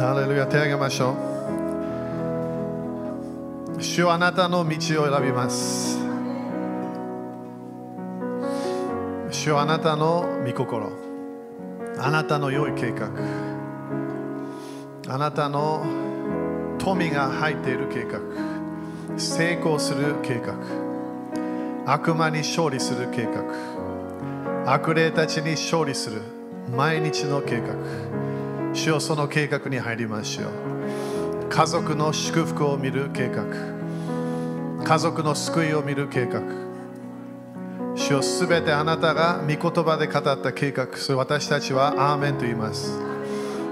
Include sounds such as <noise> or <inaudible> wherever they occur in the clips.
ハレルヤ手を挙げましょう。主はあなたの道を選びます。主はあなたの御心。あなたの良い計画。あなたの富が入っている計画。成功する計画。悪魔に勝利する計画。悪霊たちに勝利する毎日の計画。主よその計画に入りましょう。家族の祝福を見る計画。家族の救いを見る計画。主よすべてあなたが御言葉で語った計画。それ私たちはアーメンと言います。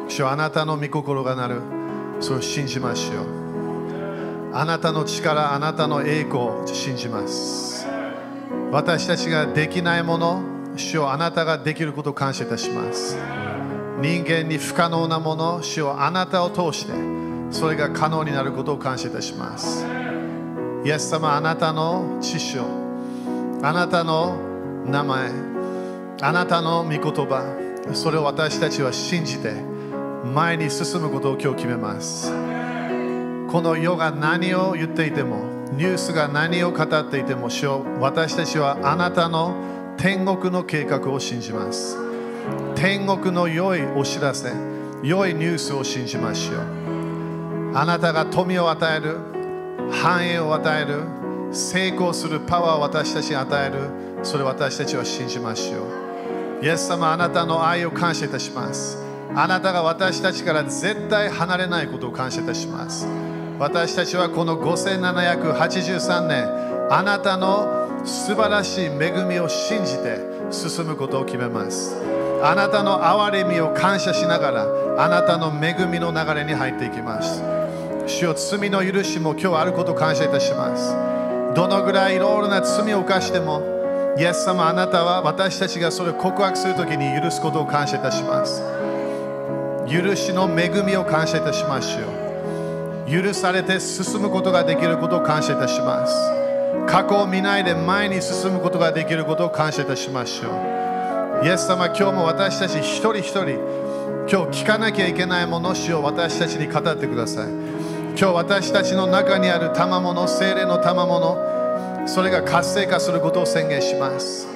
主よあなたの御心がなる。それを信じましょう。あなたの力、あなたの栄光を信じます。私たちができないもの、主よあなたができることを感謝いたします。人間に不可能なもの、主をあなたを通して、それが可能になることを感謝いたします。イエス様、あなたの知識、あなたの名前、あなたの御言葉、それを私たちは信じて、前に進むことを今日決めます。この世が何を言っていても、ニュースが何を語っていても、主よ私たちはあなたの天国の計画を信じます。天国の良いお知らせ、良いニュースを信じましょう。あなたが富を与える、繁栄を与える、成功するパワーを私たちに与える、それ私たちは信じましょう。イエス様、あなたの愛を感謝いたします。あなたが私たちから絶対離れないことを感謝いたします。私たちはこの5783年、あなたの素晴らしい恵みを信じて進むことを決めます。あなたの憐れみを感謝しながら、あなたの恵みの流れに入っていきます。主よ罪の許しも今日あることを感謝いたします。どのぐらいいろいろな罪を犯しても、イエス様あなたは私たちがそれを告白するときに許すことを感謝いたします。許しの恵みを感謝いたしましょう。許されて進むことができることを感謝いたします。過去を見ないで前に進むことができることを感謝いたしましょう。イエス様、今日も私たち一人一人、今日聞かなきゃいけないものを私たちに語ってください。今日私たちの中にある賜物、精霊の賜物、それが活性化することを宣言します。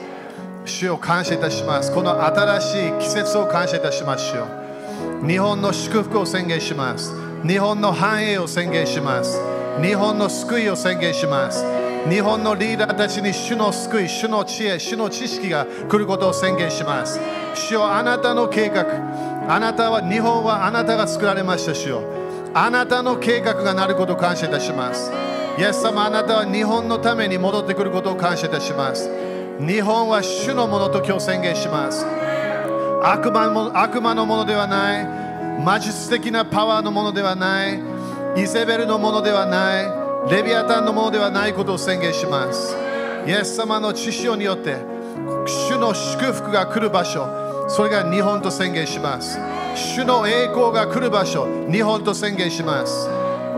主を感謝いたします。この新しい季節を感謝いたしましょう。日本の祝福を宣言します。日本の繁栄を宣言します。日本の救いを宣言します。日本のリーダーたちに主の救い、主の知恵、主の知識が来ることを宣言します。主よあなたの計画、あなたは日本はあなたが作られました主よあなたの計画がなることを感謝いたします。イエス様、あなたは日本のために戻ってくることを感謝いたします。日本は主のものと今日宣言します。悪魔も悪魔のものではない、魔術的なパワーのものではない、イゼベルのものではない、レビアタンのものではないことを宣言します。イエス様の知識によって、主の祝福が来る場所、それが日本と宣言します。主の栄光が来る場所、日本と宣言します。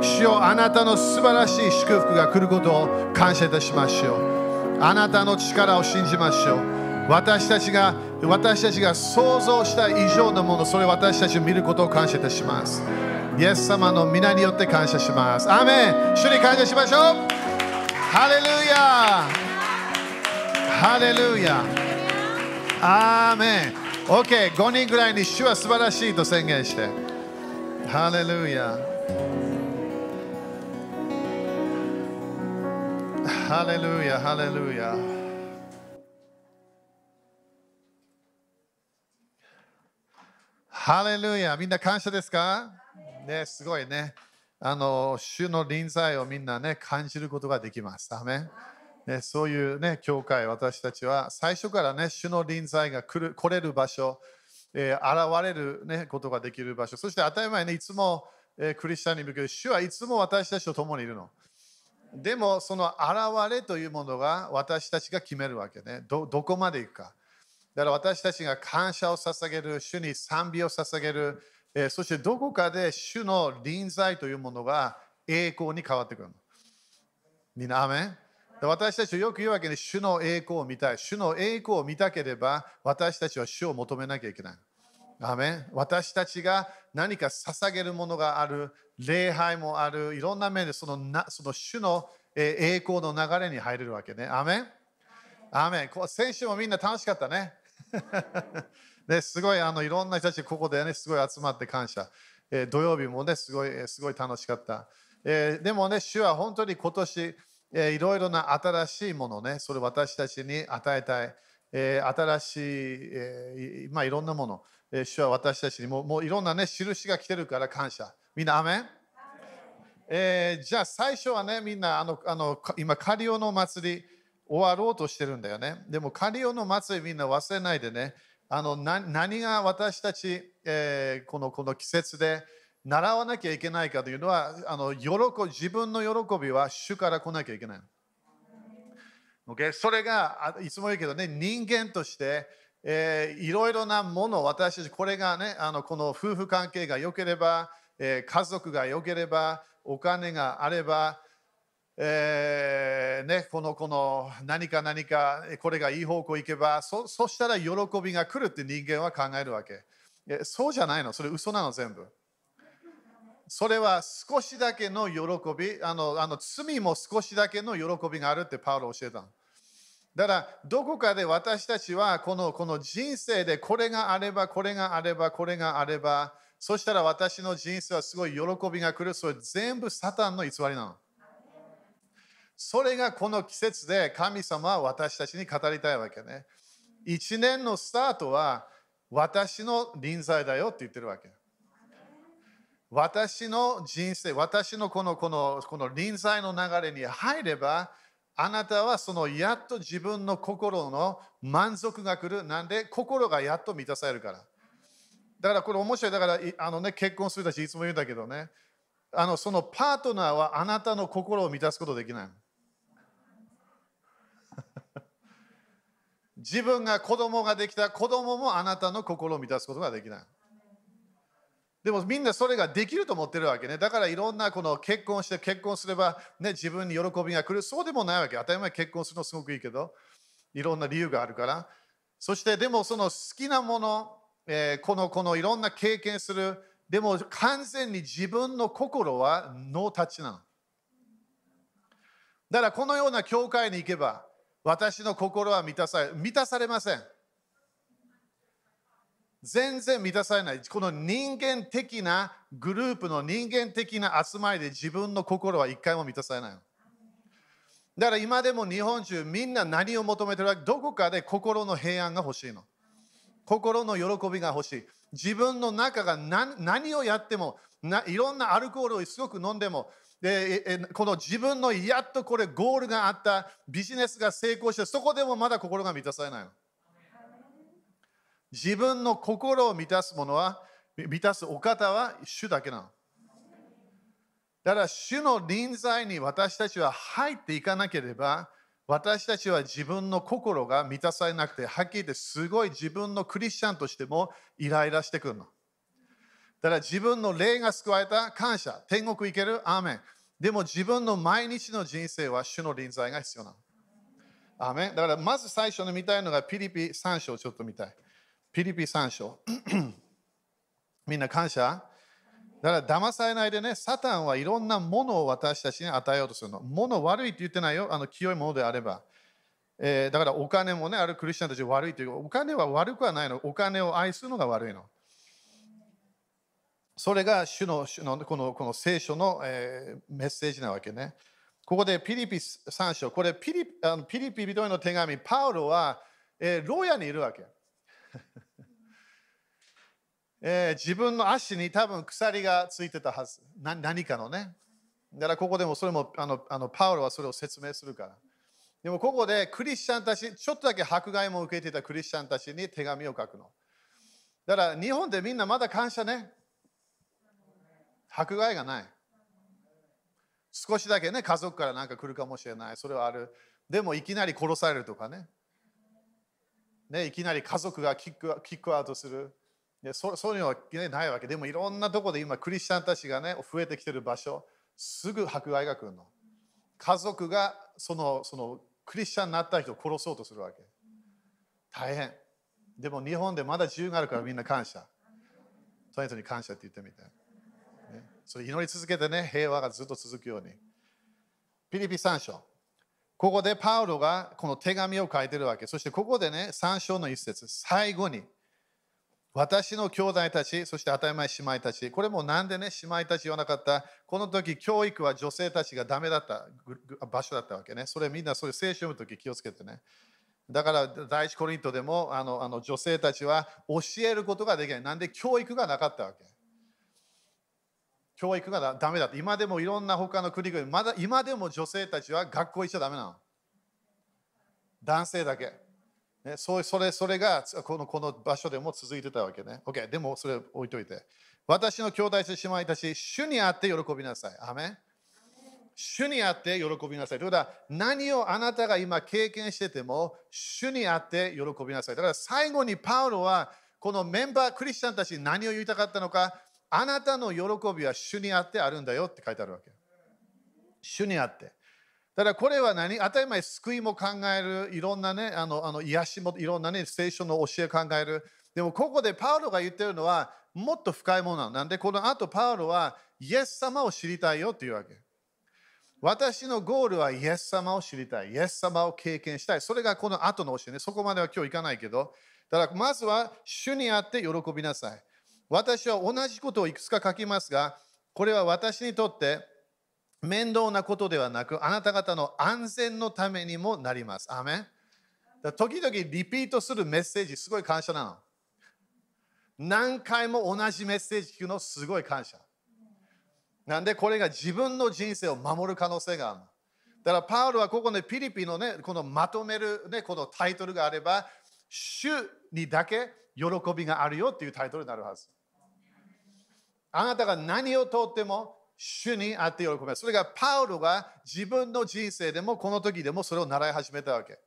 主よあなたの素晴らしい祝福が来ることを感謝いたしましょう。あなたの力を信じましょう。私たちが私たちが想像した以上のもの、それを私たちを見ることを感謝いたします。イエス様の皆によって感謝します。アーメン。主に感謝しましょう。ハレルヤ。ハレルヤ。アーメン。OK、5人ぐらいに主は素晴らしいと宣言して。ハレルヤ。ハレルヤ。ハレルヤ。ハレルヤ。みんな感謝ですか？ね、すごいね。あの、主の臨在をみんなね、感じることができます。アメね、そういうね、教会、私たちは最初からね、主の臨在が来る来れる場所、えー現れる、ね、ことができる場所、そして当たり前にいつも、えークリスチャンに向けて、主はいつも私たちと共にいるの。でも、その現れというものが私たちが決めるわけね。どどこまで行くか。だから私たちが感謝を捧げる、主に賛美を捧げる、えそしてどこかで主の臨在というものが栄光に変わってくるの。みんな、アメン？私たちはよく言うわけで、主の栄光を見たい。主の栄光を見たければ、私たちは主を求めなきゃいけない。アメン？私たちが何か捧げるものがある、礼拝もある、いろんな面でそのなその主の栄光の流れに入れるわけね。アメン？アメン？先週もみんな楽しかったね。ですごいあのいろんな人たちここでねすごい集まって感謝。えー、土曜日もねすごいすごい楽しかった。えー、でもね主は本当に今年、えー、いろいろな新しいものねそれ私たちに与えたい。えー、新しい、えー、まあいろんなもの、えー、主は私たちにももういろんなね印が来てるから感謝。みんなアメン？えー、じゃあ最初はねみんなあのあの今カリオの祭り終わろうとしてるんだよね。でもカリオの祭りみんな忘れないでね。あの何が私たち、えー、このこの季節で習わなきゃいけないかというのはあの喜自分の喜びは主から来なきゃいけない。Okay? それがいつも言うけどね人間として、え、いろいろなもの私たちこれがねあのこの夫婦関係が良ければ、えー、家族が良ければお金があればえー、ね、このこの何か何かこれがいい方向行けばそそしたら喜びが来るって人間は考えるわけ。そうじゃないの？それ嘘なの？全部。それは少しだけの喜びあのあの罪も少しだけの喜びがあるってパウロ教えたの。だからどこかで私たちはこのこの人生でこれがあればこれがあればこれがあればそしたら私の人生はすごい喜びが来る。それ全部サタンの偽りなの。それがこの季節で神様は私たちに語りたいわけね。一年のスタートは私の臨在だよって言ってるわけ。私の人生、私のこのこのこの臨在の流れに入れば、あなたはそのやっと自分の心の満足が来る。なんで心がやっと満たされるから。だからこれ面白い。だからあの、ね、結婚するたちいつも言うんだけどね。あのそのパートナーはあなたの心を満たすことできない。自分が子供ができた子供もあなたの心を満たすことができない。でもみんなそれができると思ってるわけね。だからいろんなこの結婚して結婚すれば、ね、自分に喜びが来る。そうでもないわけ。当たり前結婚するのすごくいいけど、いろんな理由があるから。そしてでもその好きなもの、えー、このこのいろんな経験する。でも完全に自分の心はノータッチなの。だからこのような教会に行けば、私の心は満たされ、満たされません。全然満たされない。この人間的なグループの人間的な集まりで自分の心は一回も満たされない。だから今でも日本中みんな何を求めてるわけどこかで心の平安が欲しいの。心の喜びが欲しい。自分の中が何何をやってもいろんなアルコールをすごく飲んでもでこの自分のやっとこれゴールがあったビジネスが成功してそこでもまだ心が満たされないの。自分の心を満たすものは満たすお方は主だけなの。だから主の臨在に私たちは入っていかなければ私たちは自分の心が満たされなくてはっきり言ってすごい自分のクリスチャンとしてもイライラしてくるの。だから自分の霊が救われた感謝。天国行ける。アーメン。でも自分の毎日の人生は主の臨在が必要なの。アメだからまず最初に見たいのがピリピ3章ちょっと見たい。ピリピ3章。<clears throat> みんな感謝だから騙されないでね、サタンはいろんなものを私たちに与えようとするの。もの悪いって言ってないよ、あの清いものであれば。えー、だからお金もね、あるクリスチャンたち悪いという、お金は悪くはないの。お金を愛するのが悪いの。それが主の主のこのこの聖書の、えー、メッセージなわけね。ここでピリピ3章、これピリあのピリピ人への手紙、パウロは、えー、牢屋にいるわけ。<laughs> えー、自分の足に多分鎖がついてたはず。な何かのね。だからここでもそれもあのあのパウロはそれを説明するから。でもここでクリスチャンたち、ちょっとだけ迫害も受けていたクリスチャンたちに手紙を書くの。だから日本でみんなまだ感謝ね。迫害がない。少しだけね、家族からなんか来るかもしれない。それはある。でもいきなり殺されるとかね。ねいきなり家族がキックキックアウトする。でそそういうのは、ね、ないわけ。でもいろんなとこで今クリスチャンたちがね、増えてきてる場所、すぐ迫害が来るの。家族がそのそのクリスチャンになった人を殺そうとするわけ。大変。でも日本でまだ自由があるからみんな感謝。その人に感謝って言ってみて。それ祈り続けてね、平和がずっと続くように。ピリピ3章。ここでパウロがこの手紙を書いてるわけ。そしてここでね、3章の一節、最後に、私の兄弟たち、そして当たり前姉妹たち、これもなんでね、姉妹たち言わなかった、この時教育は女性たちがダメだった場所だったわけね。それみんなそれ聖書の時気をつけてね。だから第一コリントでもあのあの女性たちは教えることができない。なんで教育がなかったわけ。教育がダメだって。今でもいろんな他の国々、まだ今でも女性たちは学校行っちゃダメなの。男性だけ。ね、そそれそれがこのこの場所でも続いてたわけね。OK、でもそれ置いといて。私の兄弟と姉妹たち、主にあって喜びなさい。アメン主にあって喜びなさい。ということは、何をあなたが今経験してても、主にあって喜びなさい。だから最後にパウロは、このメンバー、クリスチャンたちに何を言いたかったのか、あなたの喜びは主にあってあるんだよって書いてあるわけ。主にあって。だからこれは何？当たり前救いも考える、いろんなね、あのあの癒しもいろんなね、聖書の教え考える。でもここでパウロが言ってるのはもっと深いものなの。なんでこの後パウロはイエス様を知りたいよっていうわけ。私のゴールはイエス様を知りたい。イエス様を経験したい。それがこの後の教えね。そこまでは今日いかないけど。だからまずは主にあって喜びなさい。私は同じことをいくつか書きますが、これは私にとって面倒なことではなく、あなた方の安全のためにもなります。アメン時々リピートするメッセージ、すごい感謝なの。何回も同じメッセージ聞くの、すごい感謝。なんでこれが自分の人生を守る可能性がある。だからパウロはここでピリピのね、このまとめる、ね、このタイトルがあれば、主にだけ喜びがあるよっていうタイトルになるはず。あなたが何をとっても主にあって喜びます。それがパウロが自分の人生でもこの時でもそれを習い始めたわけ。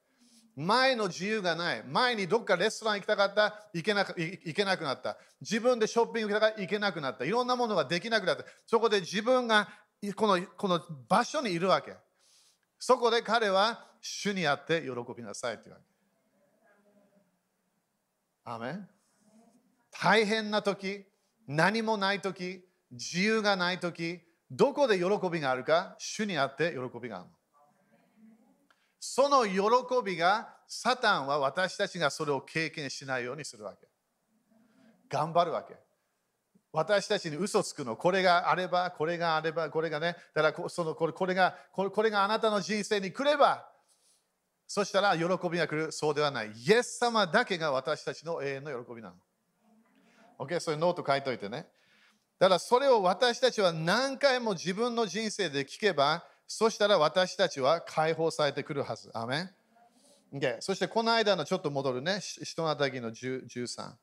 前の自由がない。前にどっかレストラン行きたかった、行けな行けなくなった。自分でショッピング行きたかった、行けなくなった。いろんなものができなくなった。そこで自分がこのこの場所にいるわけ。そこで彼は主にあって喜びなさいというわけ。アメン大変な時、何もない時、自由がない時、どこで喜びがあるか、主にあって喜びがある。その喜びが、サタンは私たちがそれを経験しないようにするわけ。頑張るわけ。私たちに嘘つくの、これがあれば、これがあれば、これがね、だからそのこれこれがこれがあなたの人生に来れば、そしたら喜びが来る、そうではない。イエス様だけが私たちの永遠の喜びなの。OK、そういうノート書いといてね。だからそれを私たちは何回も自分の人生で聞けば、そしたら私たちは解放されてくるはず。アメン、OK?、そしてこの間のちょっと戻るね、人のたぎの13。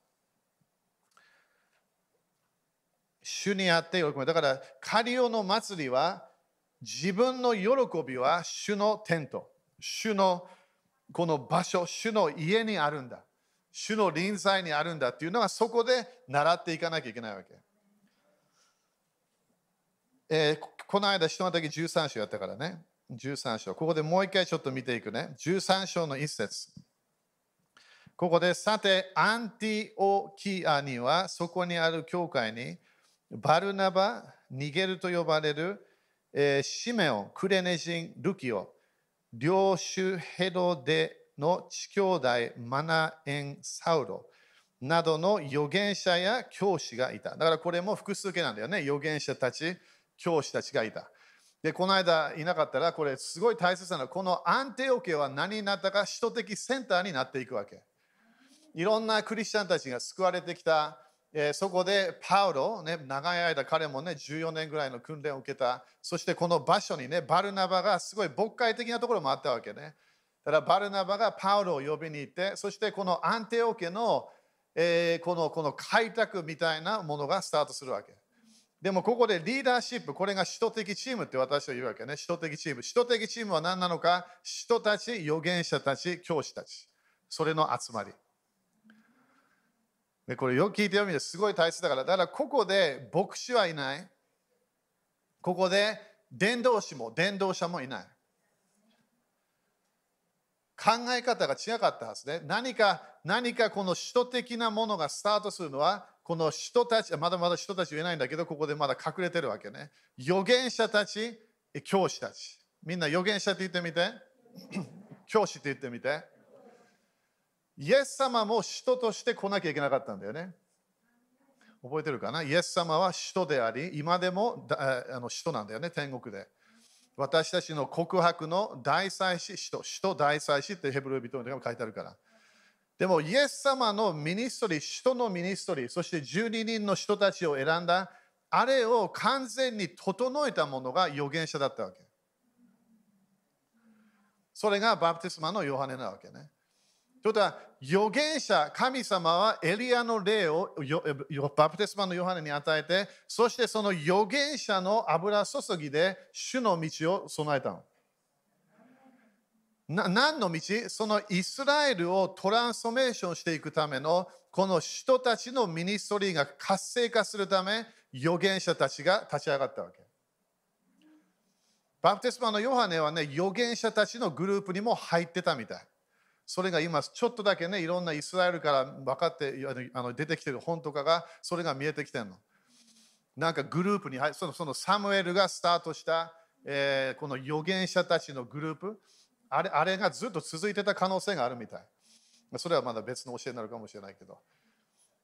主にあって喜び。だから、カリオの祭りは、自分の喜びは主のテント、主のこの場所、主の家にあるんだ。主の臨在にあるんだっていうのはそこで習っていかなきゃいけないわけ。えー、この間、人の時13章やったからね。13章。ここでもう一回ちょっと見ていくね。13章の一節。ここで、さて、アンティオキアには、そこにある教会に、バルナバ、ニゲルと呼ばれる、えー、シメオ、クレネジン、ルキオ、領主ヘロデの地兄弟、マナエン・サウロなどの預言者や教師がいた。だからこれも複数形なんだよね。預言者たち、教師たちがいた。で、この間いなかったら、これすごい大切なのは、このアンテオ家は何になったか、首都的センターになっていくわけ。いろんなクリスチャンたちが救われてきた。えー、そこでパウロ、ね、長い間彼もね、14年ぐらいの訓練を受けた。そしてこの場所にね、バルナバがすごい牧会的なところもあったわけね。だからバルナバがパウロを呼びに行って、そしてこのアンテオ家の、えー、このこの開拓みたいなものがスタートするわけ。でもここでリーダーシップ、これが首都的チームって私は言うわけね。首都的チーム。首都的チームは何なのか？人たち、預言者たち、教師たち。それの集まり。でこれよく聞いてよみてすごい大切だから。だからここで牧師はいない。ここで伝道師も伝道者もいない。考え方が違かったはずで、何か、何かこの首都的なものがスタートするのは、この人たち、まだまだ人たち言えないんだけど、ここでまだ隠れてるわけね。預言者たち、教師たち。みんな預言者って言ってみて。<clears throat> 教師って言ってみて。イエス様も人として来なきゃいけなかったんだよね。覚えてるかな？イエス様は使徒であり、今でもあの使徒なんだよね、天国で。私たちの告白の大祭司、使徒、使徒大祭司ってヘブル人にも書いてあるから。でも、イエス様の ministry、使徒の ministry、そして12人の人たちを選んだ、あれを完全に整えたものが預言者だったわけ。それがバプテスマのヨハネなわけね。ということ、預言者、神様はエリアの霊をバプテスマのヨハネに与えて、そしてその預言者の油注ぎで主の道を備えたの。な何の道？そのイスラエルをトランスフォーメーションしていくためのこの人たちのミニストリーが活性化するため預言者たちが立ち上がったわけ。バプテスマのヨハネはね預言者たちのグループにも入ってたみたい。それが今ちょっとだけねいろんなイスラエルから分かってあの出てきてる本とかがそれが見えてきてるの。なんかグループに入そのそのサムエルがスタートした、え、この預言者たちのグループあれあれがずっと続いてた可能性があるみたい。それはまだ別の教えになるかもしれないけど。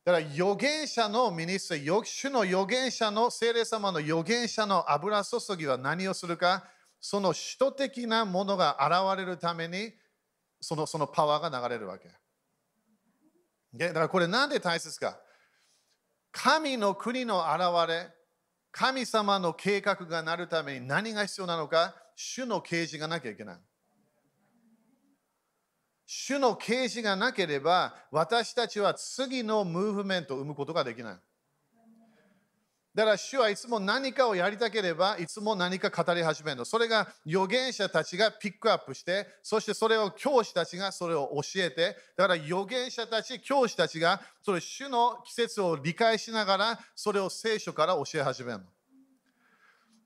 だから預言者のミニストリー、主の預言者の聖霊様の預言者の油注ぎは何をするか、その首都的なものが現れるためにそのそのパワーが流れるわけ。だからこれなんで大切か神の国の現れ、神様の計画がなるために何が必要なのか、主の啓示がなきゃいけない。主の啓示がなければ、私たちは次のムーブメントを生むことができない。だから主はいつも何かをやりたければいつも何か語り始めるの。それが預言者たちがピックアップして、そしてそれを教師たちがそれを教えて、だから預言者たち、教師たちがそれ主の季節を理解しながらそれを聖書から教え始めるの。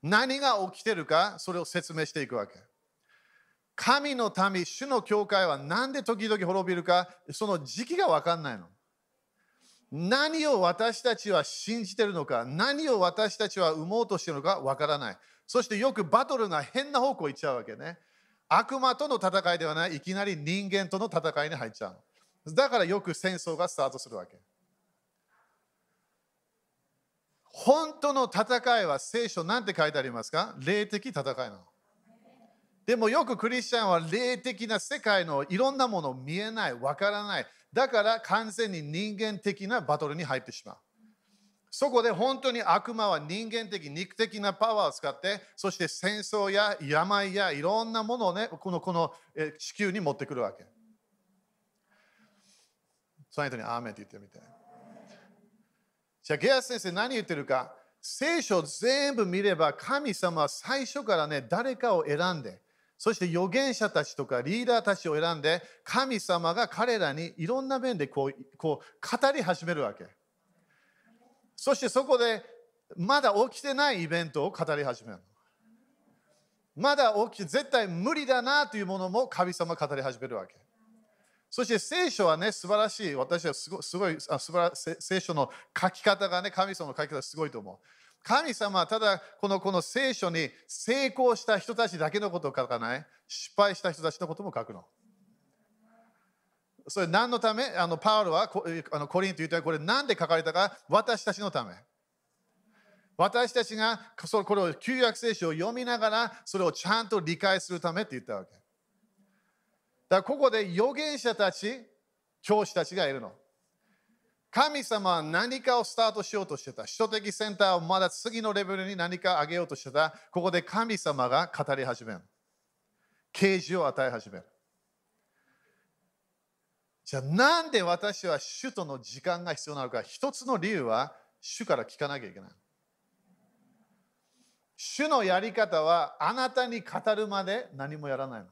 何が起きてるかそれを説明していくわけ。神の民、主の教会は何で時々滅びるか、その時期が分かんないの。何を私たちは信じているのか、何を私たちは生もうとしているのかわからない。そしてよくバトルが変な方向行っちゃうわけね。悪魔との戦いではない、いきなり人間との戦いに入っちゃう。だからよく戦争がスタートするわけ。本当の戦いは聖書なんて書いてありますか？霊的戦いなの。でもよくクリスチャンは霊的な世界のいろんなもの見えない、わからない。だから完全に人間的なバトルに入ってしまう。そこで本当に悪魔は人間的、肉的なパワーを使って、そして戦争や病やいろんなものをね、このこの地球に持ってくるわけ。その人にアーメンって言ってみて。じゃあ、ゲアス先生何言ってるか聖書全部見れば神様は最初からね、誰かを選んで、そして預言者たちとかリーダーたちを選んで、神様が彼らにいろんな面でこうこう語り始めるわけ。そしてそこでまだ起きてないイベントを語り始める。まだ起きて絶対無理だなというものも神様語り始めるわけ。そして聖書はね、素晴らしい。私はすごい、すごいあ素晴ら聖書の書き方がね、神様の書き方すごいと思う。神様はただこのこの聖書に成功した人たちだけのことを書かない？失敗した人たちのことも書くの？それ何のため？あのパウロはあのコリンと言ったらこれ何で書かれたか？私たちのため。私たちがこれを旧約聖書を読みながらそれをちゃんと理解するためって言ったわけ。だからここで預言者たち、教師たちがいるの。神様は何かをスタートしようとしてた。首都的センターをまだ次のレベルに何か上げようとしてた。ここで神様が語り始める。啓示を与え始める。じゃあなんで私は主との時間が必要なのか。一つの理由は主から聞かなきゃいけない。主のやり方はあなたに語るまで何もやらないの。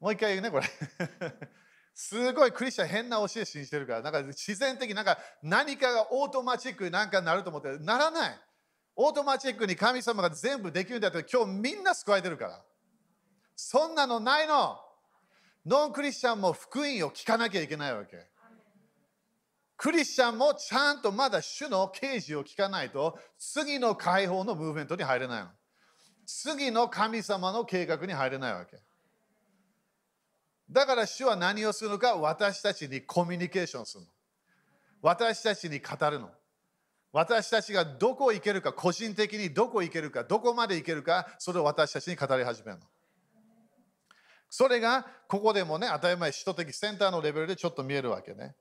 もう一回言うね、これ。すごいクリスチャン変な教え信じてるから、なんか自然的なんか何かがオートマチックになんかなると思って、ならない。オートマチックに神様が全部できるんだったら今日みんな救われてるから。そんなのないの。ノンクリスチャンも福音を聞かなきゃいけないわけ。クリスチャンもちゃんとまだ主の啓示を聞かないと次の解放のムーブメントに入れないの。次の神様の計画に入れないわけ。だから主は何をするのか私たちにコミュニケーションするの。私たちに語るの。私たちがどこ行けるか、個人的にどこ行けるか、どこまで行けるか、それを私たちに語り始めるの。それがここでもね、当たり前、首都的センターのレベルでちょっと見えるわけね。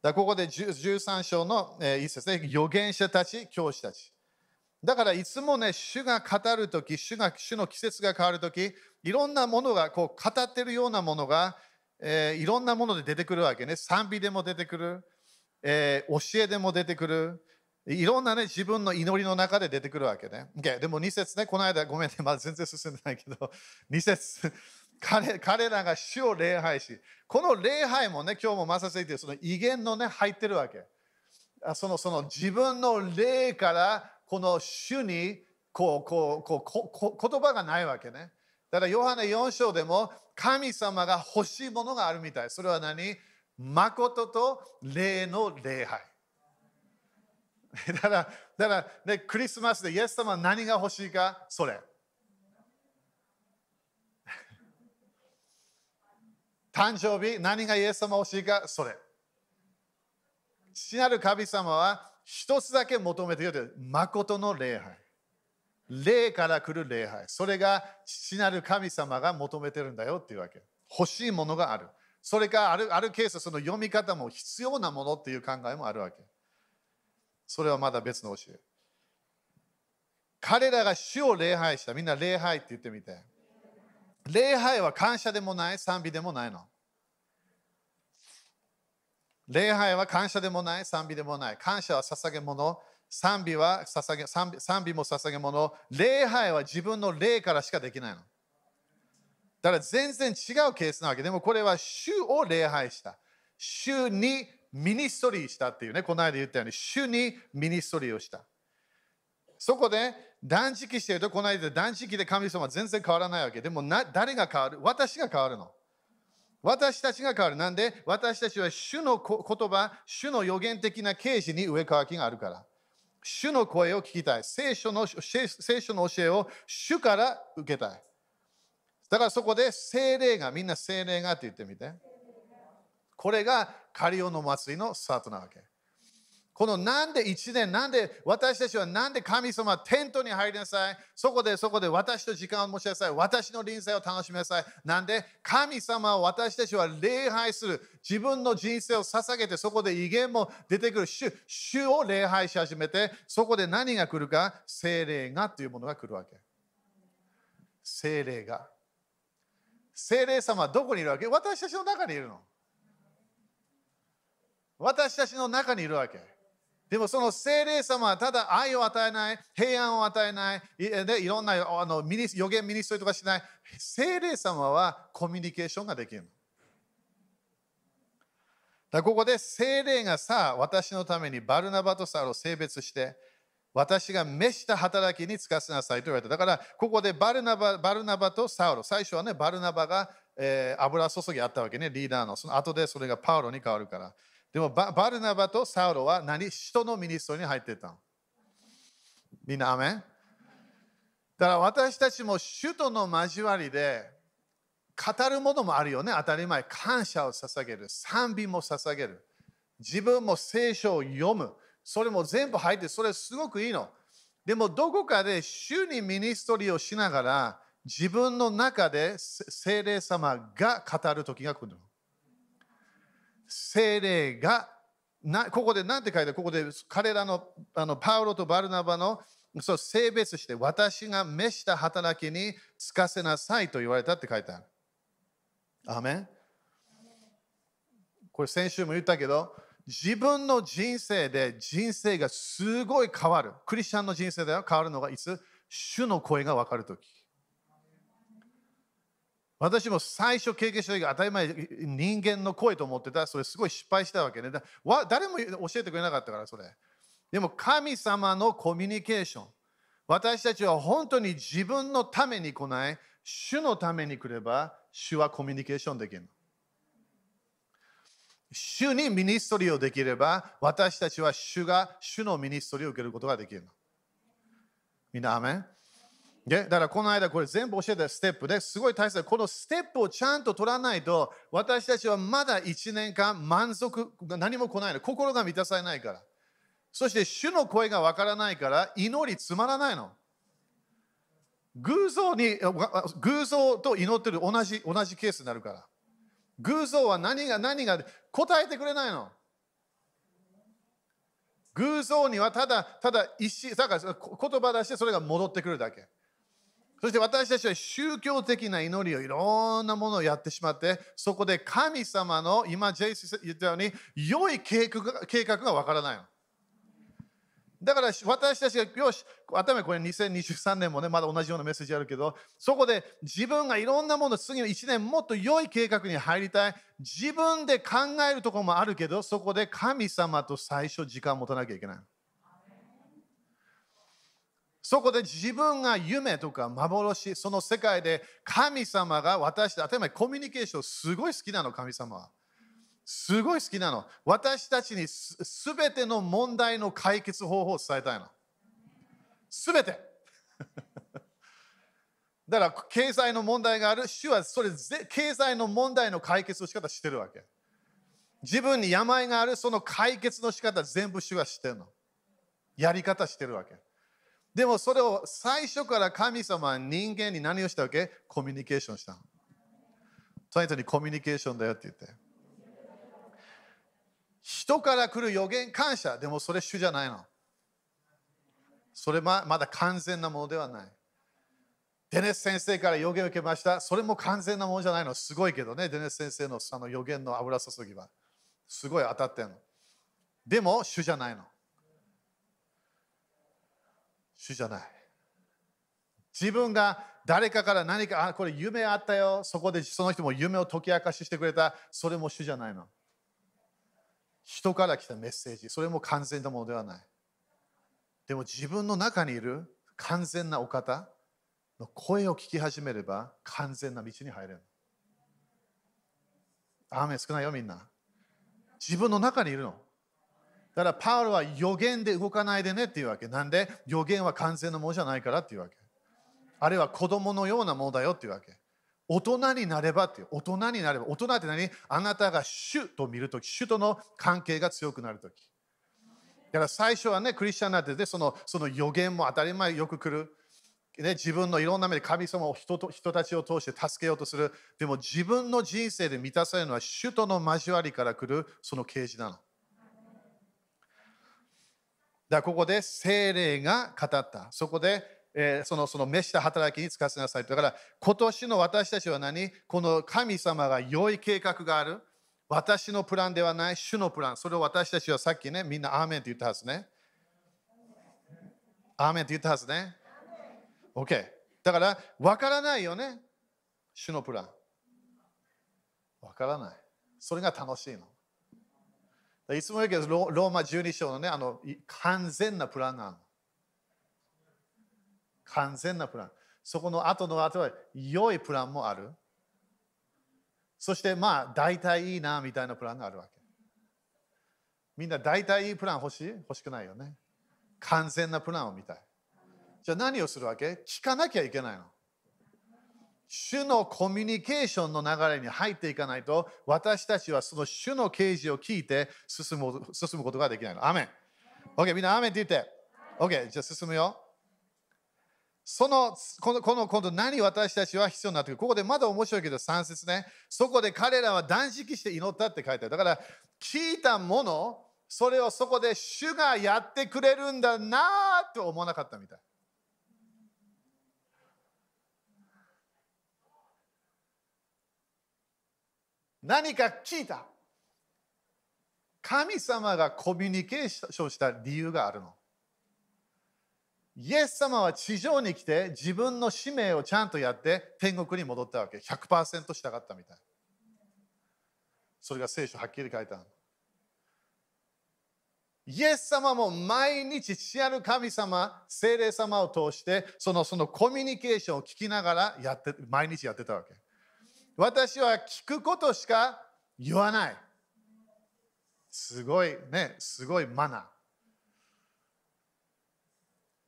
だここで13章の、えー、一節ね、預言者たち、教師たち。だからいつもね、主が語るとき、主が主の季節が変わるとき、いろんなものがこう語ってるようなものが、えー、いろんなもので出てくるわけね。賛美でも出てくる、えー、教えでも出てくる。いろんなね、自分の祈りの中で出てくるわけね。Okay、でも2節ね、この間ごめんね、まだ全然進んでないけど、<laughs> 2節彼彼らが主を礼拝し、この礼拝もね、今日もまさせてその威厳のね、入ってるわけ。そのその自分の霊からこの主にこうこうこうこ言葉がないわけね。だからヨハネ4章でも神様が欲しいものがあるみたい。それは何誠と霊の礼拝。だから、だから、ね、クリスマスでイエス様は何が欲しいかそれ。誕生日、何がイエス様欲しいかそれ。父なる神様は一つだけ求めている誠の礼拝。霊から来る礼拝。それが父なる神様が求めてるんだよっていうわけ。欲しいものがある。それかあるあるケース、その読み方も必要なものっていう考えもあるわけ。それはまだ別の教え。彼らが主を礼拝した。みんな礼拝って言ってみて。礼拝は感謝でもない、賛美でもないの。礼拝は感謝でもない、賛美でもない。感謝は捧げ物、賛美は捧げ賛美賛美も捧げ物。礼拝は自分の霊からしかできないの。だから全然違うケースなわけ。でもこれは主を礼拝した。主に ministry したっていうね、この間言ったように、主に ministry をした。そこで断食してると、この間断食で神様は全然変わらないわけ。でもな誰が変わる？私が変わるの。私たちが変わる。なんで？私たちは主の言葉、主の予言的な啓示に上乾きがあるから。主の声を聞きたい。聖書の聖書の教えを主から受けたい。だからそこで精霊が、みんな精霊がって言ってみて。これがカリオの祭りのスタートなわけ。このなんで1年、なんで私たちはなんで神様テントに入りなさい。そこでそこで私と時間を持ちなさい。私の臨在を楽しみなさい。なんで神様を私たちは礼拝する。自分の人生を捧げてそこで威厳も出てくる主。主を礼拝し始めてそこで何が来るか？精霊がというものが来るわけ。精霊が。精霊様はどこにいるわけ？私たちの中にいるの。私たちの中にいるわけ。でもその精霊様はただ愛を与えない、平安を与えない、でいろんなあの予言ミニストリーとかしない、精霊様はコミュニケーションができる。だここで精霊がさ私のためにバルナバとサウルを性別して私が召した働きに就かせなさいと言われた。だからここでバルナババルナバとサウル、最初はねバルナバが、えー、油注ぎあったわけね、リーダーの。その後でそれがパウロに変わるから。でもバルナバとサウロは何？人のミニストに入ってたの？みんなアメン？だから私たちも首都の交わりで語るものもあるよね。当たり前。感謝を捧げる。賛美も捧げる。自分も聖書を読む。それも全部入ってそれすごくいいの。でもどこかで主にミニストリーをしながら自分の中で聖霊様が語る時が来るの。精霊がなここで何て書いてある？ここで彼らのあのパウロとバルナバのそう性別して私が召した働きに就かせなさいと言われたって書いてある。アメン？これ先週も言ったけど自分の人生で人生がすごい変わる。クリスチャンの人生では変わるのがいつ？主の声が分かるとき。私も最初経験した時当たり前人間の声と思ってた。それすごい失敗したわけね。誰も教えてくれなかったからそれ。でも神様のコミュニケーション。私たちは本当に自分のために来ない。主のために来れば主はコミュニケーションできる主に ministry をできれば、私たちは主が主の ministry を受けることができる。みんな、アメン？でだからこの間これ全部教えたステップですごい大切このステップをちゃんと取らないと私たちはまだ1年間満足何も来ないの。心が満たされないから。そして主の声がわからないから祈りつまらないの。偶像に偶像と祈ってる同じ同じケースになるから。偶像は何が何が答えてくれないの。偶像にはただただ石だから言葉出してそれが戻ってくるだけ。そして私たちは宗教的な祈りをいろんなものをやってしまって、そこで神様の今、ジェイス言ったように、良い計画が計画がわからないの。だから私たちが、よし、頭これ2023年もね、まだ同じようなメッセージあるけど、そこで自分がいろんなもの、次の1年もっと良い計画に入りたい。自分で考えるところもあるけど、そこで神様と最初時間を持たなきゃいけない。そこで自分が夢とか幻、その世界で神様が私たち、当たり前コミュニケーションすごい好きなの、神様は。すごい好きなの。私たちにすべての問題の解決方法を伝えたいの。すべて。<laughs> だから経済の問題がある、主はそれ経済の問題の解決の仕方してるわけ。自分に病がある、その解決の仕方全部主は知ってるの。やり方してるわけ。でもそれを最初から神様は人間に何をしたわけ？コミュニケーションしたの。その人にコミュニケーションだよって言って。人から来る予言感謝。でもそれ主じゃないの。それままだ完全なものではない。デネス先生から予言を受けました。それも完全なものじゃないの。すごいけどね、デネス先生のあの予言の油注ぎは。すごい当たってんの。でも主じゃないの。主じゃない。自分が誰かから何か、あ、これ夢あったよ。そこでその人も夢を解き明かししてくれた。それも主じゃないの。人から来たメッセージ。それも完全なものではない。でも自分の中にいる完全なお方の声を聞き始めれば完全な道に入れる。雨少ないよみんな。自分の中にいるの。だからパウロは予言で動かないでねっていうわけ。なんで？予言は完全なものじゃないからっていうわけ。あるいは子供のようなものだよっていうわけ。大人になればっていう。大人になれば。大人って何？あなたが主と見るとき、主との関係が強くなるとき。だから最初はね、クリスチャンになってて、そのその予言も当たり前よく来る。ね、自分のいろんな目で神様を人と人たちを通して助けようとする。でも自分の人生で満たされるのは主との交わりから来るその啓示なの。だここで精霊が語った。そこで、えー、そのその召した働きに使わせなさい。だから今年の私たちは何？この神様が良い計画がある。私のプランではない、主のプラン。それを私たちはさっきね、みんなアーメンって言ったはずね。アーメンって言ったはずね。OK。だから、わからないよね。主のプラン。わからない。それが楽しいの。いつも言うけどロ、ローマ12章のね、あの完全なプランなの。完全なプラン。そこの後の後は良いプランもある。そしてまあ大体いいなみたいなプランがあるわけ。みんな大体いいプラン欲しい？欲しくないよね。完全なプランを見たい。じゃあ何をするわけ？聞かなきゃいけないの。主のコミュニケーションの流れに入っていかないと、私たちはその主の啓示を聞いて進む進むことができないの。アメン。OK、みんなアメンって言って。OK、じゃあ進むよ。その、この、この、今度何私たちは必要になってくる？ここでまだ面白いけど3節ね。そこで彼らは断食して祈ったって書いてある。だから、聞いたもの、それをそこで主がやってくれるんだなと思わなかったみたい。何か聞いた。神様がコミュニケーションした理由があるの。イエス様は地上に来て自分の使命をちゃんとやって天国に戻ったわけ。100%したかったみたい。それが聖書はっきり書いてある。イエス様も毎日父なる神様、精霊様を通してそのそのコミュニケーションを聞きながらやって毎日やってたわけ。私は聞くことしか言わない。すごいね、すごいマナー。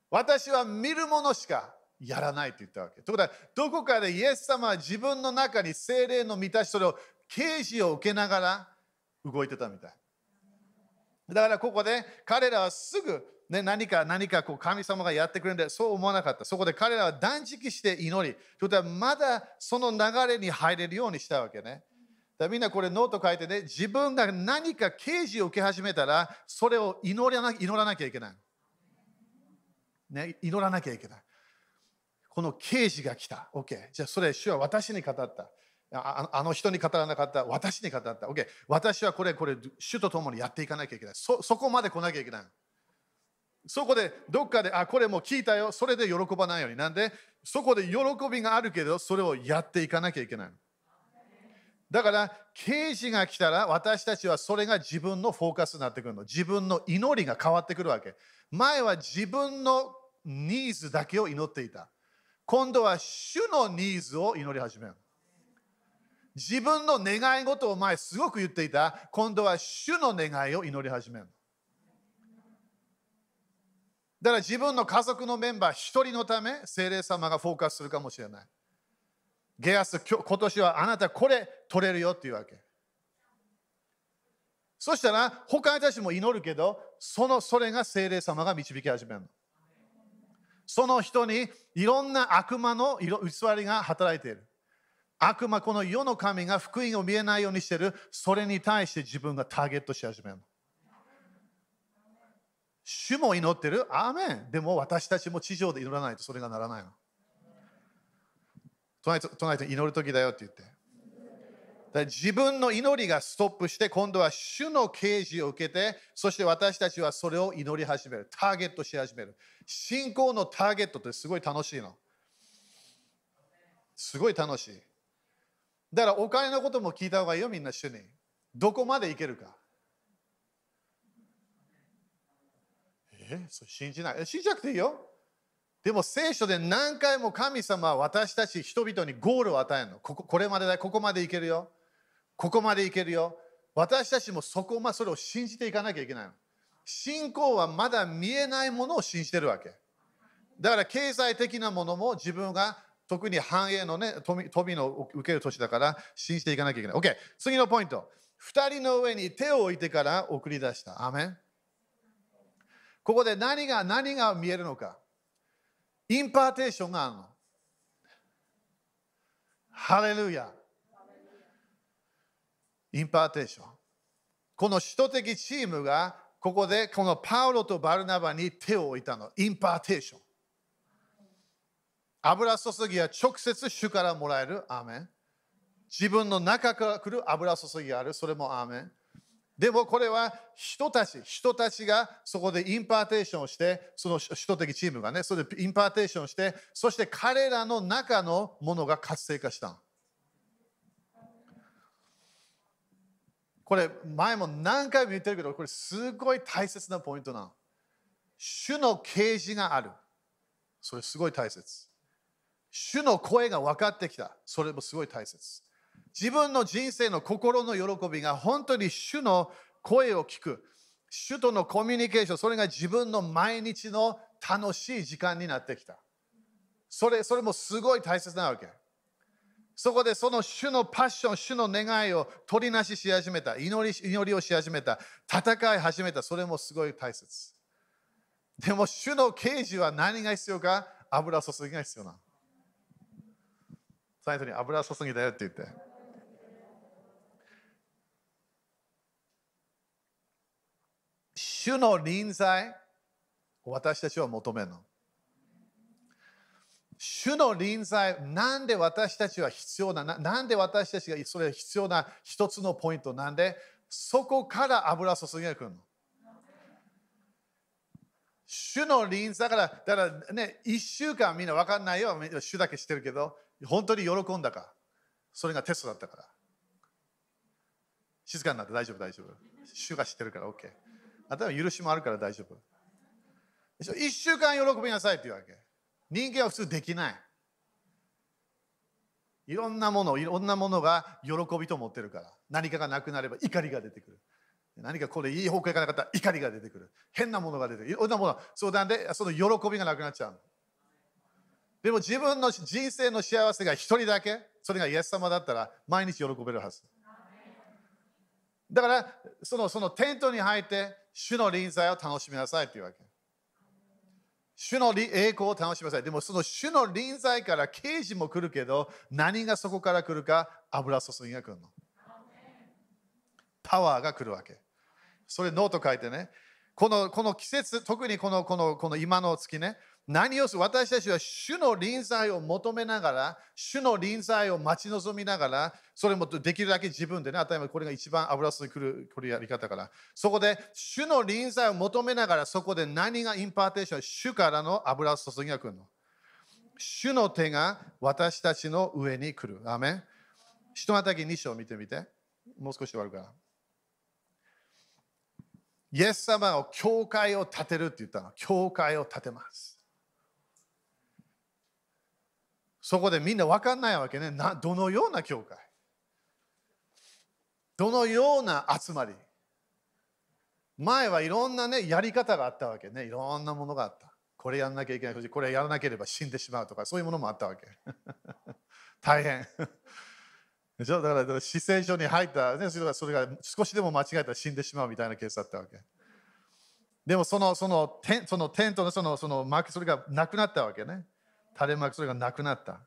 私は見るものしかやらないと言ったわけ。ということは、どこかでイエス様は自分の中に精霊の満たし、それを啓示を受けながら動いてたみたい。だからここで彼らはすぐ、ね、何か何かこう神様がやってくれるんでそう思わなかった。そこで彼らは断食して祈り。ということはまだその流れに入れるようにしたわけね。だみんなこれノート書いてね、自分が何か啓示を受け始めたら、それを祈らな祈らなきゃいけない。ね、祈らなきゃいけない。この啓示が来た。OK。じゃあそれ、主は私に語った。ああの人に語らなかった。私に語った。OK。私はこれ、これ、主と共にやっていかなきゃいけない。そそこまで来なきゃいけない。そこでどっかで、あ、これも聞いたよ。それで喜ばないように。なんで、そこで喜びがあるけど、それをやっていかなきゃいけない。だから、刑事が来たら、私たちはそれが自分のフォーカスになってくるの。自分の祈りが変わってくるわけ。前は自分のニーズだけを祈っていた。今度は主のニーズを祈り始める。自分の願い事を前すごく言っていた。今度は主の願いを祈り始める。だから自分の家族のメンバー一人のため、精霊様がフォーカスするかもしれない。ゲアス、今年はあなたこれ取れるよっていうわけ。そしたら、他の人たちも祈るけど、そのそれが精霊様が導き始めるの。その人にいろんな悪魔の偽りが働いている。悪魔、この世の神が福音を見えないようにしている、それに対して自分がターゲットし始めるの。主も祈ってる？アーメン。でも私たちも地上で祈らないとそれがならないの。隣と祈る時だよって言って。だ自分の祈りがストップして今度は主の啓示を受けてそして私たちはそれを祈り始める。ターゲットし始める。信仰のターゲットってすごい楽しいの。すごい楽しい。だからお金のことも聞いた方がいいよみんな主に。どこまでいけるか。えそれ信じない信じなくていいよでも聖書で何回も神様は私たち人々にゴールを与えるのこここれまでだここまでいけるよここまでいけるよ。私たちもそこまそれを信じていかなきゃいけないの。信仰はまだ見えないものを信じてるわけ。だから経済的なものも自分が特に繁栄のね、富富の受ける年だから信じていかなきゃいけない。OK、次のポイント。2人の上に手を置いてから送り出した。アメンここで何が何が見えるのか。 impartation があるの。ハレルヤ。 impartation。この使徒的チームがここでこのパウロとバルナバに手を置いたの。インパーテーション。油注ぎは直接主からもらえる。アーメン。自分の中から来る油注ぎがある。それもアーメン。でもこれは人たち、人たちがそこで impartation をして、その使徒的チームがね、それで impartation して、そして彼らの中のものが活性化した。これ前も何回も言ってるけどこれすごい大切なポイントなの。主の啓示がある。それすごい大切。主の声が分かってきた。それもすごい大切。自分の人生の心の喜びが本当に主の声を聞く。主とのコミュニケーションそれが自分の毎日の楽しい時間になってきた。それそれもすごい大切なわけ。そこでその主のパッション、主の願いを取りなしし始めた、祈り祈りをし始めた、戦い始めた、それもすごい大切。でも主の啓示は何が必要か？油注ぎが必要な。最初に油注ぎだよって言って。主の臨在私たちは求めるの。主の臨在、なんで私たちは必要な、なんで私たちがそれ必要な一つのポイントなんで、そこから油注ぎが来るの？主の臨在だから、だからね、一週間みんな分かんないよ、主だけ知ってるけど、本当に喜んだか。それがテストだったから。静かになって大丈夫、大丈夫。主が知ってるから OK。あとは許しもあるから大丈夫。一週間喜びなさいっていうわけ。人間は普通できない。いろんなもの、いろんなものが喜びと思ってるから。何かがなくなれば怒りが出てくる。何かこれいい方向へ行かなかったら怒りが出てくる。変なものが出てくる。いろんなもの、そうなんで、その喜びがなくなっちゃう。でも自分の人生の幸せが一人だけ、それがイエス様だったら毎日喜べるはず。だからそのそのテントに入って主の臨在を楽しみなさいというわけ。主の栄光を楽しみなさい。でもその主の臨在から啓示も来るけど何がそこから来るか油注ぎが来るの。パワーが来るわけ。それノート書いてね。このこの季節、特にこのこのこの今の月ね、何をする？私たちは主の臨在を求めながら、主の臨在を待ち望みながら、それもできるだけ自分でね、当たり前これが一番油注ぎくるこれやり方から。そこで主の臨在を求めながら、そこで何が impartation、主からの油注ぎが来るの？主の手が私たちの上に来る。アメン。人またぎ2章見てみて。もう少し終わるから。イエス様を教会を建てるって言ったの。教会を建てます。そこでみんな分かんないわけね。などのような教会？どのような集まり？前はいろんなね、やり方があったわけね。いろんなものがあった。これやらなきゃいけない。これやらなければ死んでしまうとか、そういうものもあったわけ。<laughs> 大変。<laughs> でしょ？だから、死聖書に入った、ね、それが少しでも間違えたら死んでしまうみたいなケースだったわけ。でもそのそのテンそのテントのそのその、それがなくなったわけね。垂れ幕それがなくなった。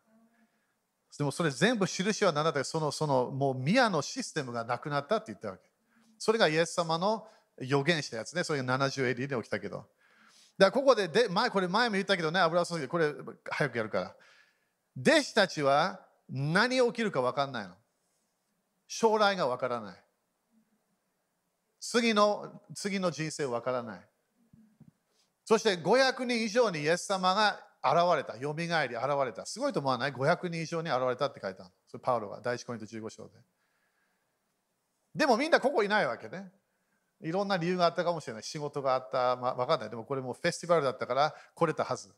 でもそれ全部印は何だったかそのそのもう宮のシステムがなくなったって言ったわけ。それがイエス様の予言したやつね。それが70エリで起きたけど。だここでで前、これ前も言ったけどね、油注ぎ、これ早くやるから。弟子たちは何起きるか分かんないの。将来が分からない。次の次の人生分からない。そして500人以上にイエス様がれた、よみがえり現れた。すごいと思わない ?500 人以上に現れたって書いたそれパウロが第1コイント15章で。でもみんなここいないわけね。いろんな理由があったかもしれない。仕事があった、まあ、分かんない。でもこれもフェスティバルだったから来れたはず。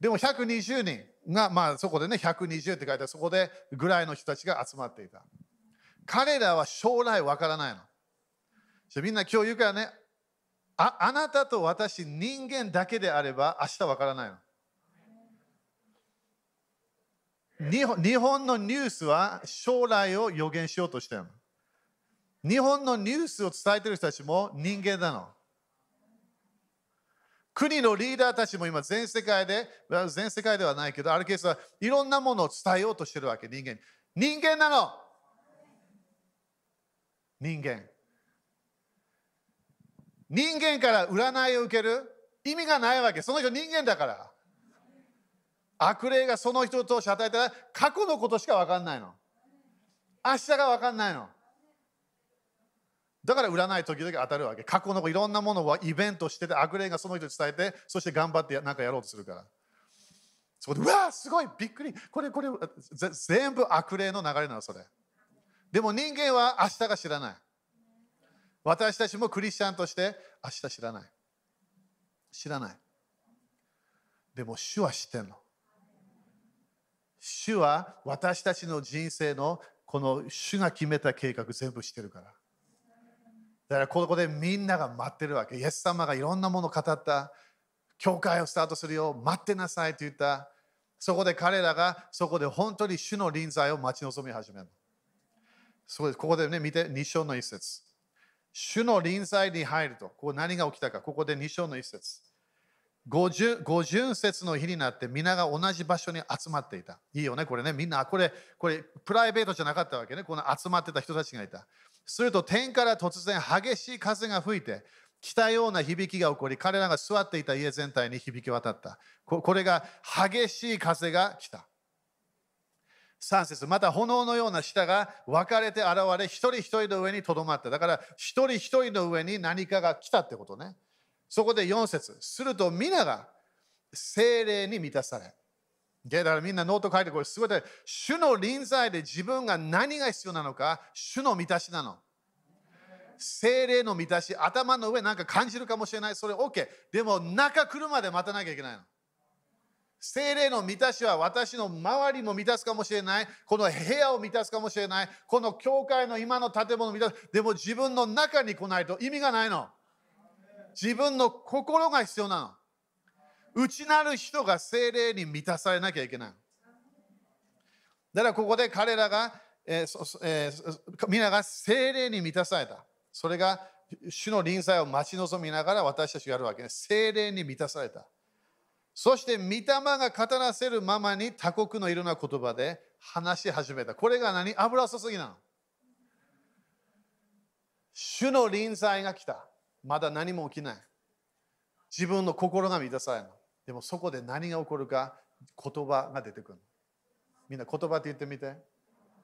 でも120人が、まあそこでね、120って書いてあ、そこでぐらいの人たちが集まっていた。彼らは将来わからないの。じゃみんな今日言うからね、ああなたと私、人間だけであれば明日わからないの。日本日本のニュースは将来を予言しようとしてるの。日本のニュースを伝えてる人たちも人間なの。国のリーダーたちも今全世界で、全世界ではないけど、あるケースはいろんなものを伝えようとしてるわけ、人間。人間なの人間。人間から占いを受ける意味がないわけ。その人人間だから。悪霊がその人として与えたら過去のことしか分かんないの。明日が分かんないの。だから占い時々当たるわけ。過去のいろんなものはイベントしてて、悪霊がその人に伝えて、そして頑張って何かやろうとするから。そこで、うわすごいびっくりこれ、これ、全部悪霊の流れなの、それ。でも人間は明日が知らない。私たちもクリスチャンとして明日知らない。知らない。でも主は知ってんの。主は私たちの人生のこの主が決めた計画全部知ってるから。だからここでみんなが待ってるわけ。イエス様がいろんなものを語った。教会をスタートするよ。待ってなさいと言った。そこで彼らがそこで本当に主の臨在を待ち望み始める。そこでここでね、見て、2章の一節。主の臨在に入ると、ここ何が起きたか、ここで2章の一節。五巡五巡節の日になって皆が同じ場所に集まっていた。いいよね、これね。みんな、これ、これ、プライベートじゃなかったわけね。この集まってた人たちがいた。すると天から突然激しい風が吹いて、来たような響きが起こり、彼らが座っていた家全体に響き渡った。これが激しい風が来た。3節また炎のような舌が分かれて現れ、一人一人の上にとどまった。だから、一人一人の上に何かが来たってことね。そこで4節すると皆が精霊に満たされ。だからみんなノート書いてこれすごい主の臨在で自分が何が必要なのか、主の満たしなの。精霊の満たし、頭の上なんか感じるかもしれない。それ OK。でも中来るまで待たなきゃいけないの。精霊の満たしは私の周りも満たすかもしれない。この部屋を満たすかもしれない。この教会の今の建物を満たす。でも自分の中に来ないと意味がないの。自分の心が必要なの。内なる人が精霊に満たされなきゃいけない。だからここで彼らが、えーえー、皆が精霊に満たされた。それが主の臨在を待ち望みながら私たちがやるわけです。精霊に満たされた。そして、御霊が語らせるままに他国のいろんな言葉で話し始めた。これが何？油注ぎなの。主の臨在が来た。まだ何も起きない。自分の心が満たされるの。でもそこで何が起こるか言葉が出てくる。みんな言葉って言ってみて。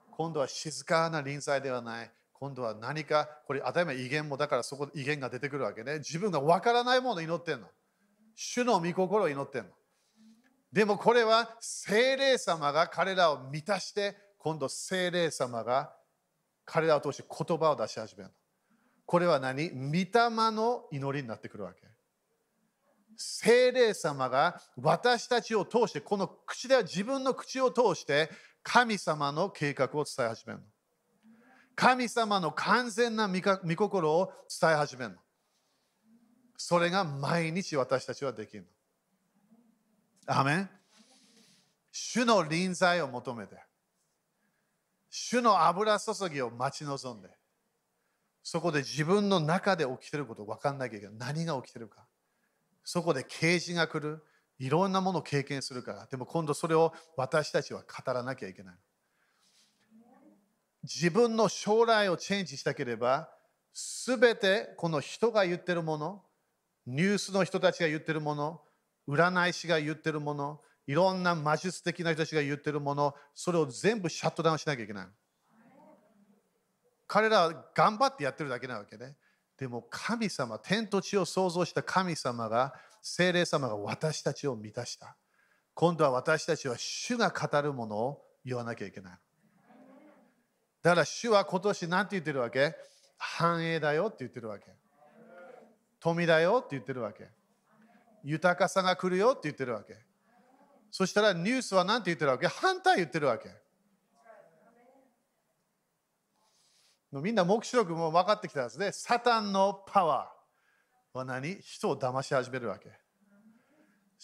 今度は静かな臨在ではない。今度は何か、これ当たり前威厳もだからそこで威厳が出てくるわけね。自分がわからないものを祈ってんの。主の御心を祈ってんの。でもこれは精霊様が彼らを満たして、今度精霊様が彼らを通して言葉を出し始めるの。これは何？御霊の祈りになってくるわけ。精霊様が私たちを通して、この口では自分の口を通して神様の計画を伝え始めるの。神様の完全な御心を伝え始めるの。それが毎日私たちはできるの。アメン主の臨在を求めて、主の油注ぎを待ち望んで、そこで自分の中で起きてること分かんなきゃいけない。何が起きてるか。そこで啓示が来る。いろんなものを経験するから。でも今度それを私たちは語らなきゃいけない。自分の将来をチェンジしたければ、すべてこの人が言ってるもの、ニュースの人たちが言ってるもの、占い師が言ってるもの、いろんな魔術的な人たちが言ってるもの、それを全部シャットダウンしなきゃいけない。彼らは頑張ってやってるだけなわけね。でも神様、天と地を創造した神様が、精霊様が私たちを満たした。今度は私たちは主が語るものを言わなきゃいけない。だから主は今年何て言ってるわけ？繁栄だよって言ってるわけ。富だよって言ってるわけ。豊かさが来るよって言ってるわけ。そしたらニュースは何て言ってるわけ？反対言ってるわけ。みんな目視録も分かってきたんですね。サタンのパワーは何？人を騙し始めるわけ。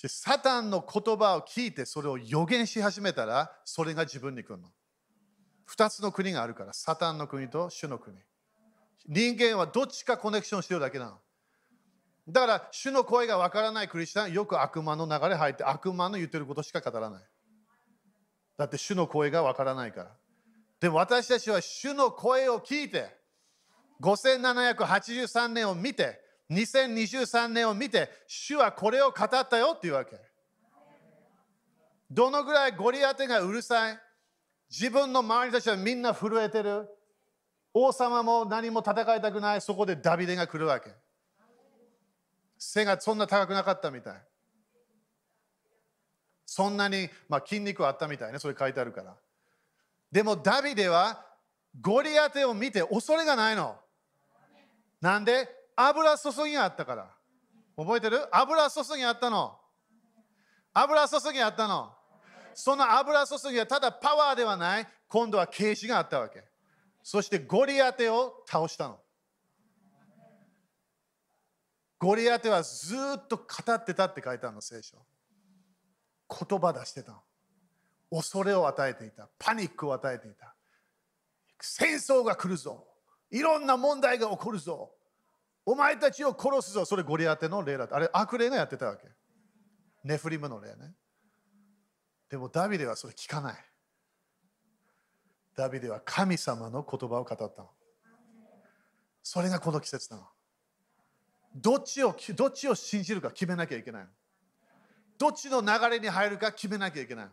サタンの言葉を聞いてそれを予言し始めたらそれが自分に来るの。2つの国があるから、サタンの国と主の国。人間はどっちかコネクションしてるだけなの。だから、主の声がわからないクリスチャン、よく悪魔の流れ入って、悪魔の言ってることしか語らない。だって主の声がわからないから。でも私たちは主の声を聞いて、5783年を見て、2023年を見て、主はこれを語ったよっていうわけ。どのぐらいゴリアテがうるさい自分の周りたちはみんな震えてる。王様も何も戦いたくない。そこでダビデが来るわけ。背がそんな高くなかったみたい。そんなに、まあ、筋肉はあったみたいね。それ書いてあるから。でもダビデはゴリアテを見て恐れがないの。なんで？油注ぎがあったから。覚えてる？油注ぎあったの。油注ぎあったの。その油注ぎはただパワーではない、今度は啓示があったわけ。そしてゴリアテを倒したの。ゴリアテはずっと語ってたって書いてあるの、聖書。言葉出してた。恐れを与えていた。パニックを与えていた。戦争が来るぞ。いろんな問題が起こるぞ。お前たちを殺すぞ。それゴリアテの霊だった。あれ悪霊がやってたわけ。ネフリムの霊ね。でもダビデはそれ聞かない。ダビデは神様の言葉を語ったの。それがこの季節なの。どっちをどっちを信じるか決めなきゃいけない。どっちの流れに入るか決めなきゃいけない。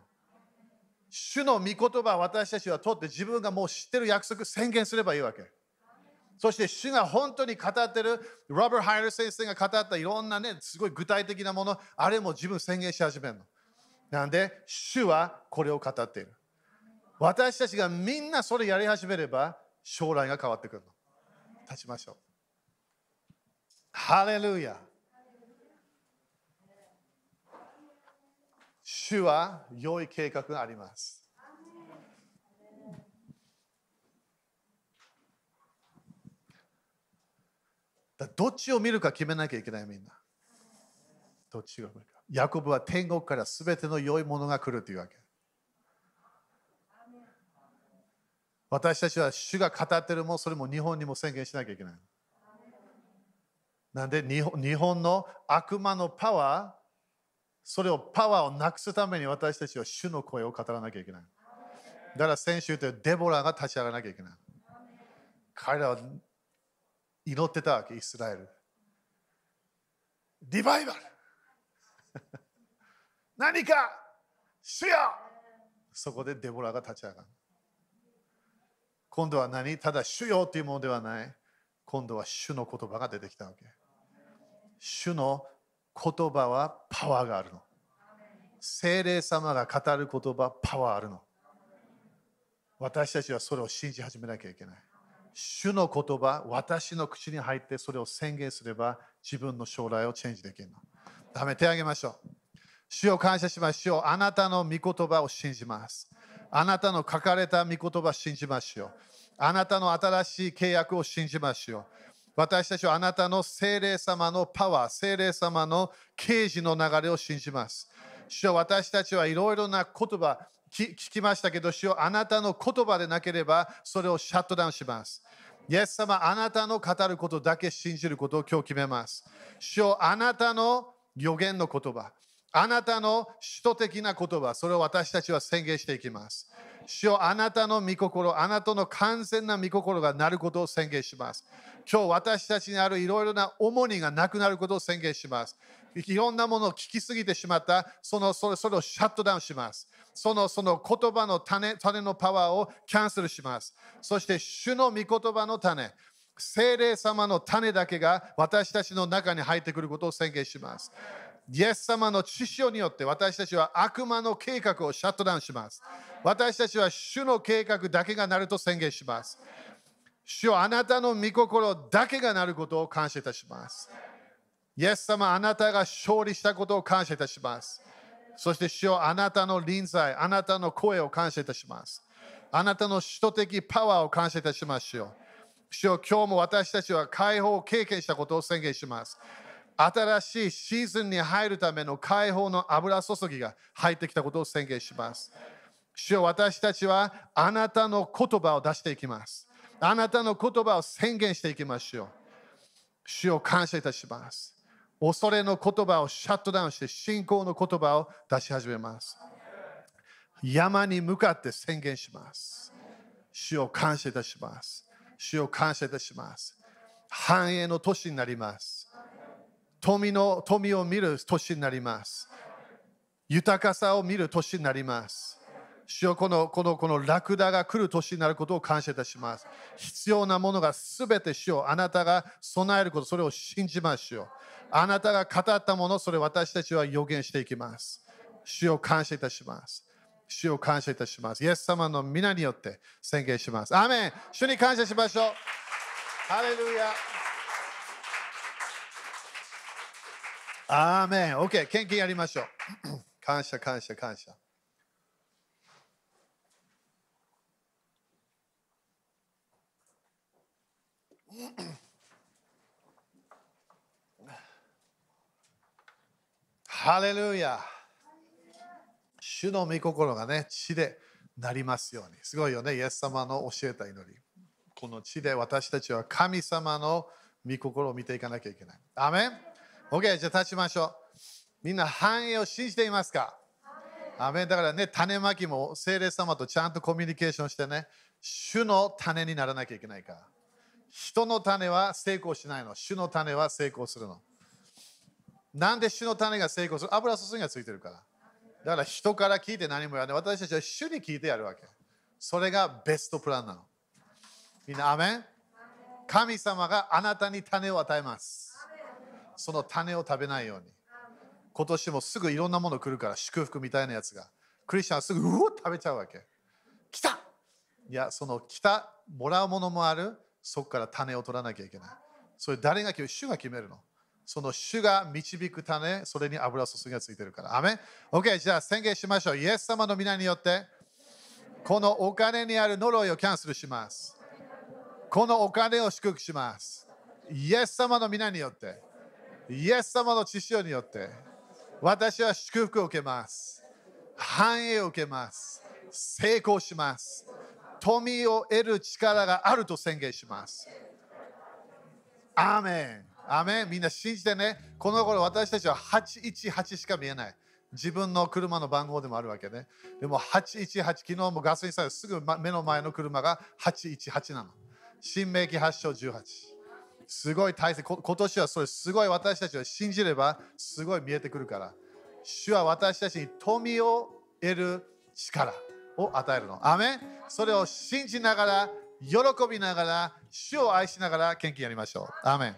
主の御言葉を私たちは取って自分がもう知ってる約束宣言すればいいわけ。そして主が本当に語ってる、ロバー・ハイル先生が語ったいろんなね、すごい具体的なもの、あれも自分宣言し始めるの。なんで、主はこれを語っている。私たちがみんなそれやり始めれば、将来が変わってくるの。立ちましょう。ハレルヤ。主は良い計画があります。だどっちを見るか決めなきゃいけないみんな。どっちを見るか。ヤコブは天国からすべての良いものが来るというわけ。私たちは主が語ってるもそれも日本にも宣言しなきゃいけない。なんで日本の悪魔のパワー、それをパワーをなくすために私たちは主の声を語らなきゃいけない。だから先週とデボラが立ち上がらなきゃいけない。彼らは祈ってたわけ、イスラエル。リバイバル <laughs> 何か主よそこでデボラが立ち上がる。今度は何？ただ主よというものではない。今度は主の言葉が出てきたわけ。主の言葉はパワーがあるの。精霊様が語る言葉、パワーあるの。私たちはそれを信じ始めなきゃいけない。主の言葉、私の口に入ってそれを宣言すれば自分の将来をチェンジできるの。ダメ、手をげましょう。主を感謝しましょう。あなたの御言葉を信じます。あなたの書かれた御言葉を信じましょう。あなたの新しい契約を信じましょう。私たちはあなたの精霊様のパワー、精霊様の啓示の流れを信じます。主よ私たちはいろいろな言葉聞きましたけど、主よあなたの言葉でなければそれをシャットダウンします。イエス様、あなたの語ることだけ信じることを今日決めます。主よあなたの予言の言葉、あなたの首都的な言葉、それを私たちは宣言していきます。主よあなたの御心、あなたの完全な御心がなることを宣言します。今日私たちにあるいろいろな重荷がなくなることを宣言します。いろんなものを聞きすぎてしまった、そのそれそれをシャットダウンします。そのその言葉の種種のパワーをキャンセルします。そして主の御言葉の種、精霊様の種だけが私たちの中に入ってくることを宣言します。イエス様の知識によって私たちは悪魔の計画をシャットダウンします。私たちは主の計画だけがなると宣言します。主よあなたの御心だけがなることを感謝いたします。イエス様、あなたが勝利したことを感謝いたします。そして主よあなたの臨在、あなたの声を感謝いたします。あなたの首都的パワーを感謝いたしますよ。主よ今日も私たちは解放を経験したことを宣言します。新しいシーズンに入るための解放の油注ぎが入ってきたことを宣言します。主よ私たちはあなたの言葉を出していきます。あなたの言葉を宣言していきましょう。主を感謝いたします。恐れの言葉をシャットダウンして信仰の言葉を出し始めます。山に向かって宣言します。主を感謝いたします。主を感謝いたします。繁栄の年になります。富の富を見る年になります。豊かさを見る年になります。主よこのこのこのラクダが来る年になることを感謝いたします。必要なものがすべて主よあなたが備えること、それを信じましょう。あなたが語ったもの、それ私たちは予言していきます。主を感謝いたします。主を感謝いたします。イエス様の皆によって宣言します。アーメン主に感謝しましょう。ハレルヤアーメン OK、献金やりましょう。感謝、感謝、感謝。ハレルヤ主の御心がね、地でなりますように。すごいよね、イエス様の教えた祈り。この地で私たちは神様の御心を見ていかなきゃいけない。アメン ?OK、じゃあ立ちましょう。みんな繁栄を信じていますか？アメンだからね、種まきも聖霊様とちゃんとコミュニケーションしてね、主の種にならなきゃいけないから。人の種は成功しないの。主の種は成功するの。なんで主の種が成功する？油注ぎがついてるから。だから人から聞いて何もやらない。私たちは主に聞いてやるわけ。それがベストプランなの。みんな、アメン？神様があなたに種を与えます。その種を食べないように。今年もすぐいろんなもの来るから、祝福みたいなやつが。クリスチャンはすぐうおっ食べちゃうわけ。来たいや、その来た、もらうものもある。そこから種を取らなきゃいけない。それ誰が決める？主が決めるの。その主が導く種、それに油注ぎがついてるから。アメン ?OK、じゃあ宣言しましょう。イエス様の皆によって、このお金にある呪いをキャンセルします。このお金を祝福します。イエス様の皆によって、イエス様の知識によって、私は祝福を受けます。繁栄を受けます。成功します。富を得る力があると宣言します。アーメン。アーメン。みんな信じてね。この頃私たちは818しか見えない。自分の車の番号でもあるわけね。でも818、昨日もガソリンスタンドすぐ目の前の車が818なの。新明記8章18。すごい大切。今年はそれすごい私たちは信じればすごい見えてくるから。主は私たちに富を得る力を与えるの。アメそれを信じながら、喜びながら、主を愛しながら献金やりましょう。アメ